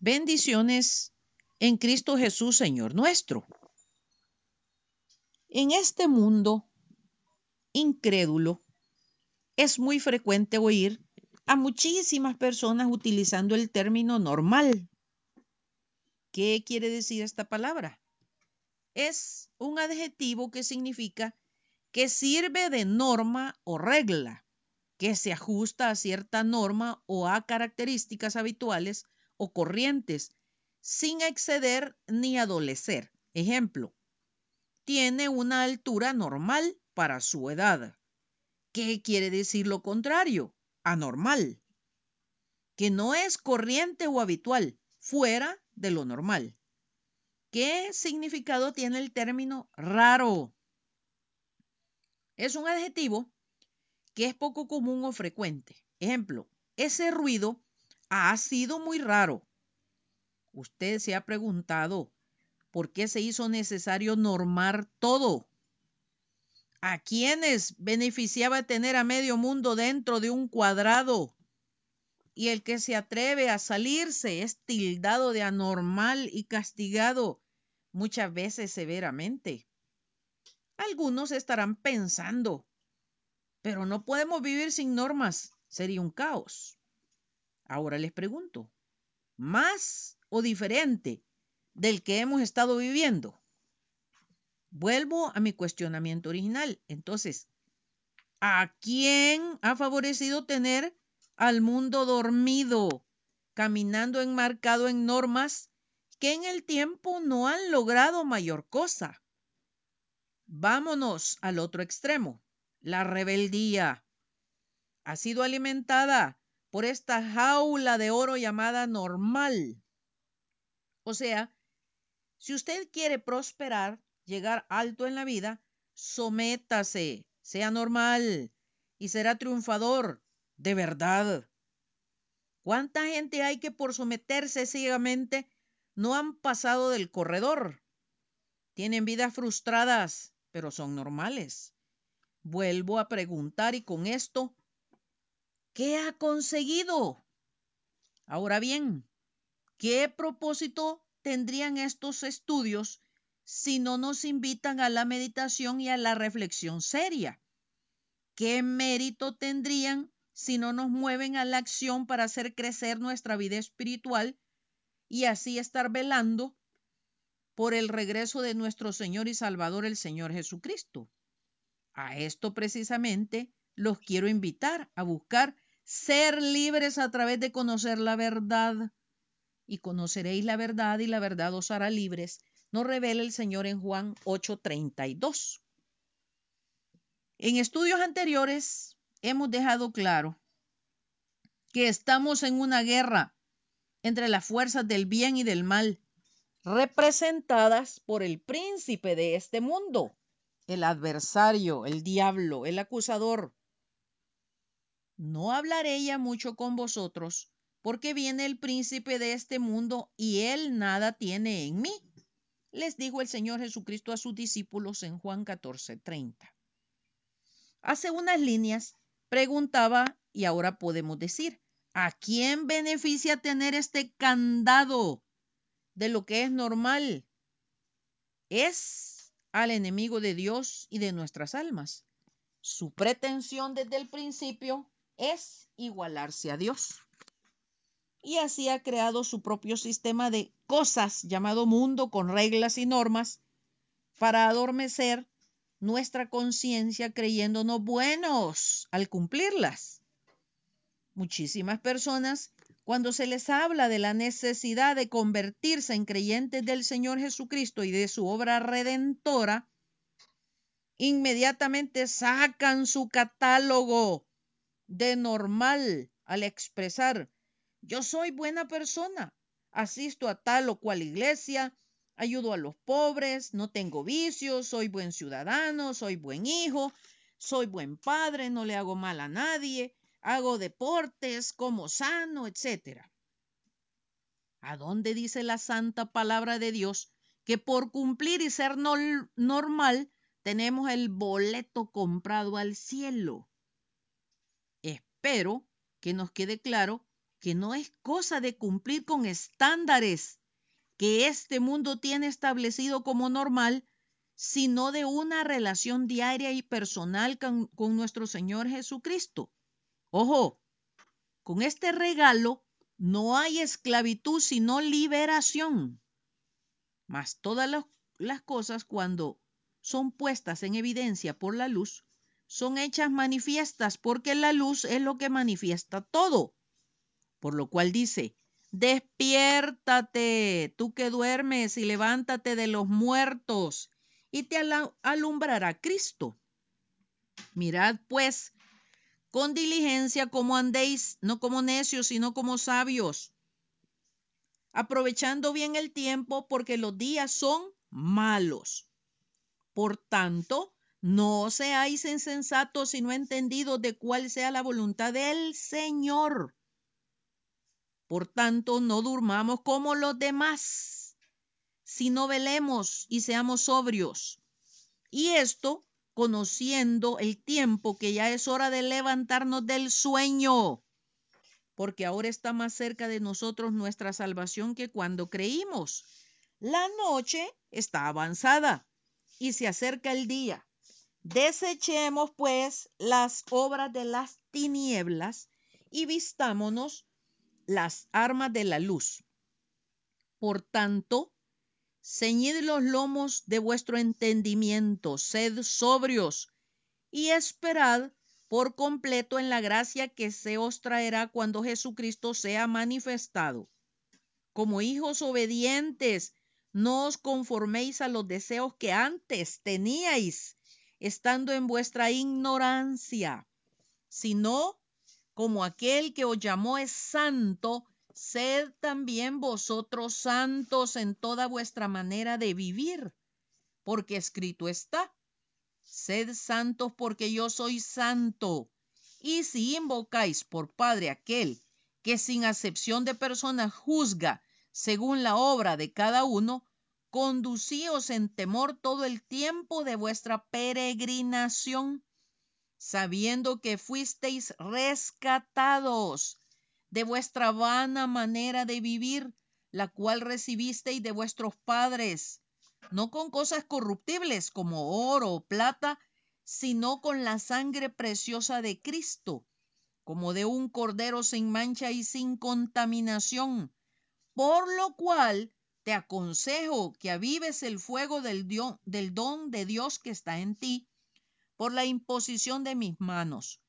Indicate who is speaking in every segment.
Speaker 1: Bendiciones en Cristo Jesús, Señor nuestro. En este mundo incrédulo es muy frecuente oír a muchísimas personas utilizando el término normal. ¿Qué quiere decir esta palabra? Es un adjetivo que significa que sirve de norma o regla, que se ajusta a cierta norma o a características habituales o corrientes sin exceder ni adolecer. Ejemplo, tiene una altura normal para su edad. ¿Qué quiere decir lo contrario? Anormal. Que no es corriente o habitual, fuera de lo normal. ¿Qué significado tiene el término raro? Es un adjetivo que es poco común o frecuente. Ejemplo, ese ruido ha sido muy raro. Usted se ha preguntado por qué se hizo necesario normar todo. ¿A quiénes beneficiaba tener a medio mundo dentro de un cuadrado? Y el que se atreve a salirse es tildado de anormal y castigado muchas veces severamente. Algunos estarán pensando, pero no podemos vivir sin normas, sería un caos. Ahora les pregunto, ¿más o diferente del que hemos estado viviendo? Vuelvo a mi cuestionamiento original. Entonces, ¿a quién ha favorecido tener al mundo dormido, caminando enmarcado en normas que en el tiempo no han logrado mayor cosa? Vámonos al otro extremo. La rebeldía ha sido alimentada por esta jaula de oro llamada normal. O sea, si usted quiere prosperar, llegar alto en la vida, sométase, sea normal y será triunfador, de verdad. ¿Cuánta gente hay que por someterse ciegamente no han pasado del corredor? Tienen vidas frustradas, pero son normales. Vuelvo a preguntar y con esto, ¿qué ha conseguido? Ahora bien, ¿qué propósito tendrían estos estudios si no nos invitan a la meditación y a la reflexión seria? ¿Qué mérito tendrían si no nos mueven a la acción para hacer crecer nuestra vida espiritual y así estar velando por el regreso de nuestro Señor y Salvador, el Señor Jesucristo? A esto precisamente los quiero invitar a buscar ser libres a través de conocer la verdad. Y conoceréis la verdad y la verdad os hará libres. Nos revela el Señor en Juan 8:32. En estudios anteriores hemos dejado claro que estamos en una guerra entre las fuerzas del bien y del mal, representadas por el príncipe de este mundo, el adversario, el diablo, el acusador. No hablaré ya mucho con vosotros, porque viene el príncipe de este mundo y él nada tiene en mí, les dijo el Señor Jesucristo a sus discípulos en Juan 14:30. Hace unas líneas preguntaba y ahora podemos decir, ¿a quién beneficia tener este candado de lo que es normal? Es al enemigo de Dios y de nuestras almas. Su pretensión desde el principio es igualarse a Dios. Y así ha creado su propio sistema de cosas llamado mundo con reglas y normas para adormecer nuestra conciencia creyéndonos buenos al cumplirlas. Muchísimas personas cuando se les habla de la necesidad de convertirse en creyentes del Señor Jesucristo y de su obra redentora, inmediatamente sacan su catálogo de normal al expresar, yo soy buena persona, asisto a tal o cual iglesia, ayudo a los pobres, no tengo vicios, soy buen ciudadano, soy buen hijo, soy buen padre, no le hago mal a nadie, hago deportes, como sano, etc. ¿A dónde dice la santa palabra de Dios que por cumplir y ser normal tenemos el boleto comprado al cielo? Espero que nos quede claro que no es cosa de cumplir con estándares que este mundo tiene establecido como normal, sino de una relación diaria y personal con, con nuestro Señor Jesucristo. Ojo, con este regalo no hay esclavitud, sino liberación. Mas todas las cosas cuando son puestas en evidencia por la luz, son hechas manifiestas porque la luz es lo que manifiesta todo. Por lo cual dice, despiértate, tú que duermes, y levántate de los muertos, y te alumbrará Cristo. Mirad pues con diligencia como andéis, no como necios, sino como sabios, aprovechando bien el tiempo porque los días son malos. Por tanto, no seáis insensatos, sino entendidos de cuál sea la voluntad del Señor. Por tanto, no durmamos como los demás, sino velemos y seamos sobrios. Y esto conociendo el tiempo que ya es hora de levantarnos del sueño, porque ahora está más cerca de nosotros nuestra salvación que cuando creímos. La noche está avanzada y se acerca el día. Desechemos pues las obras de las tinieblas y vistámonos las armas de la luz. Por tanto, ceñid los lomos de vuestro entendimiento, sed sobrios y esperad por completo en la gracia que se os traerá cuando Jesucristo sea manifestado. Como hijos obedientes, no os conforméis a los deseos que antes teníais, estando en vuestra ignorancia, sino como aquel que os llamó es santo, sed también vosotros santos en toda vuestra manera de vivir, porque escrito está, sed santos porque yo soy santo. Y si invocáis por Padre aquel que sin acepción de personas juzga según la obra de cada uno, conducíos en temor todo el tiempo de vuestra peregrinación, sabiendo que fuisteis rescatados de vuestra vana manera de vivir, la cual recibisteis de vuestros padres, no con cosas corruptibles como oro o plata, sino con la sangre preciosa de Cristo, como de un cordero sin mancha y sin contaminación por lo cual te aconsejo que avives el fuego del, del don de Dios que está en ti por la imposición de mis manos,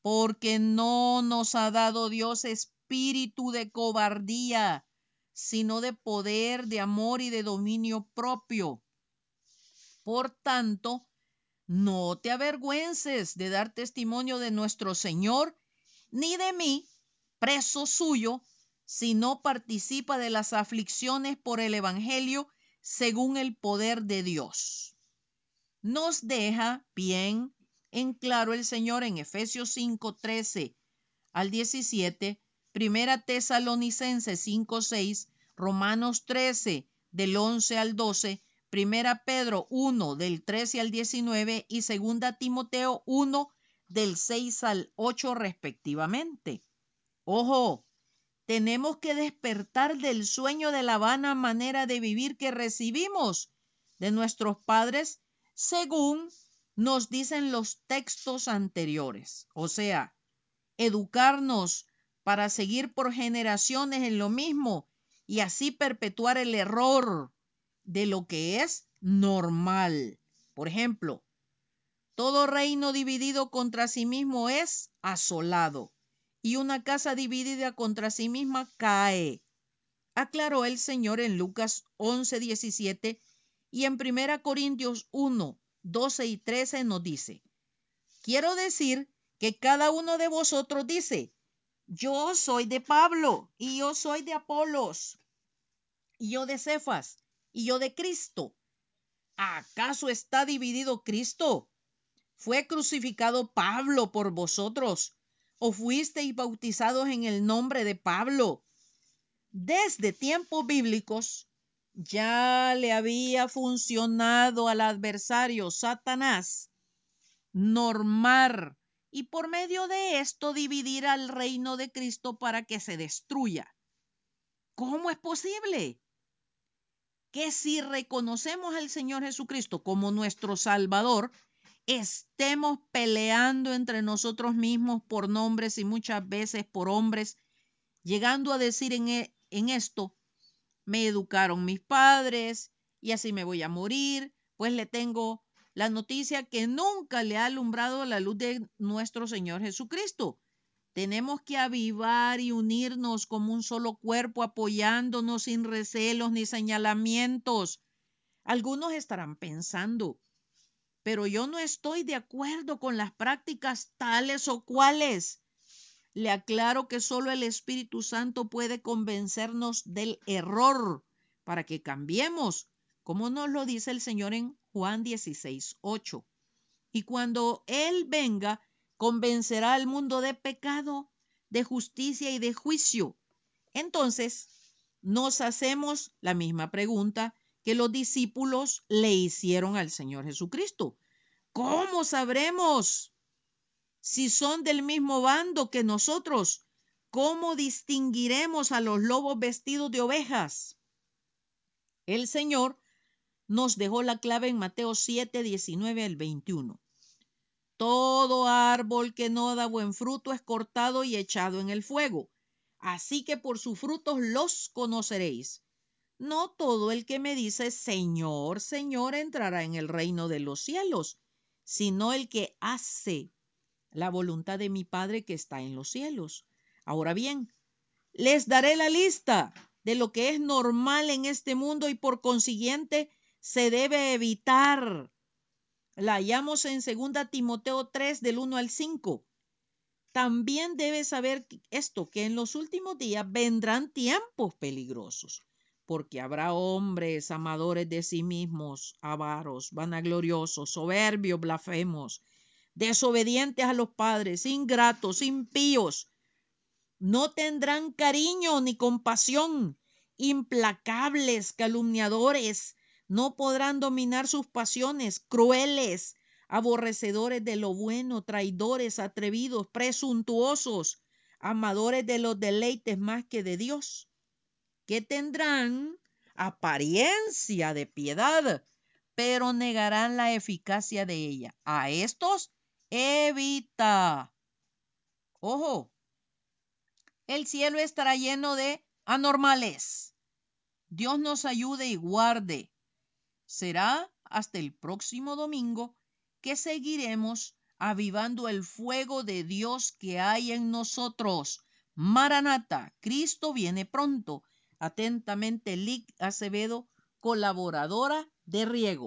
Speaker 1: porque no nos ha dado Dios espíritu de cobardía, sino de poder, de amor y de dominio propio. Por tanto, no te avergüences de dar testimonio de nuestro Señor, ni de mí, preso suyo, si no participa de las aflicciones por el Evangelio según el poder de Dios. Nos deja bien en claro el Señor en Efesios 5, 13 al 17, Primera Tesalonicenses 5, 6, Romanos 13 del 11 al 12, Primera Pedro 1 del 13 al 19 y Segunda Timoteo 1 del 6 al 8 respectivamente. Ojo, tenemos que despertar del sueño de la vana manera de vivir que recibimos de nuestros padres según nos dicen los textos anteriores. O sea, educarnos para seguir por generaciones en lo mismo y así perpetuar el error de lo que es normal. Por ejemplo, todo reino dividido contra sí mismo es asolado y una casa dividida contra sí misma cae. Aclaró el Señor en Lucas 11, 17 y en 1 Corintios 1, 12 y 13 nos dice, quiero decir que cada uno de vosotros dice, yo soy de Pablo y yo soy de Apolos y yo de Cefas y yo de Cristo. ¿Acaso está dividido Cristo? ¿Fue crucificado Pablo por vosotros? O fuisteis bautizados en el nombre de Pablo. Desde tiempos bíblicos ya le había funcionado al adversario Satanás normar y por medio de esto dividir al reino de Cristo para que se destruya. ¿Cómo es posible? Que si reconocemos al Señor Jesucristo como nuestro Salvador, estemos peleando entre nosotros mismos por nombres y muchas veces por hombres, llegando a decir en, e, en esto, me educaron mis padres y así me voy a morir, pues le tengo la noticia que nunca le ha alumbrado la luz de nuestro Señor Jesucristo. Tenemos que avivar y unirnos como un solo cuerpo, apoyándonos sin recelos ni señalamientos. Algunos estarán pensando, pero yo no estoy de acuerdo con las prácticas tales o cuales. Le aclaro que solo el Espíritu Santo puede convencernos del error para que cambiemos, como nos lo dice el Señor en Juan 16, 8. Y cuando Él venga, convencerá al mundo de pecado, de justicia y de juicio. Entonces, nos hacemos la misma pregunta que los discípulos le hicieron al Señor Jesucristo. ¿Cómo sabremos si son del mismo bando que nosotros? ¿Cómo distinguiremos a los lobos vestidos de ovejas? El Señor nos dejó la clave en Mateo 7, 19 al 21. Todo árbol que no da buen fruto es cortado y echado en el fuego. Así que por sus frutos los conoceréis. No todo el que me dice Señor, Señor entrará en el reino de los cielos, sino el que hace la voluntad de mi Padre que está en los cielos. Ahora bien, les daré la lista de lo que es normal en este mundo y por consiguiente se debe evitar. La hallamos en 2 Timoteo 3 del 1 al 5. También debes saber esto, que en los últimos días vendrán tiempos peligrosos porque habrá hombres amadores de sí mismos, avaros, vanagloriosos, soberbios, blasfemos, desobedientes a los padres, ingratos, impíos. No tendrán cariño ni compasión, implacables, calumniadores, no podrán dominar sus pasiones, crueles, aborrecedores de lo bueno, traidores, atrevidos, presuntuosos, amadores de los deleites más que de Dios que tendrán apariencia de piedad, pero negarán la eficacia de ella. A estos evita. Ojo, el cielo estará lleno de anormales. Dios nos ayude y guarde. Será hasta el próximo domingo que seguiremos avivando el fuego de Dios que hay en nosotros. Maranata, Cristo viene pronto. Atentamente, Lic Acevedo, colaboradora de Riego.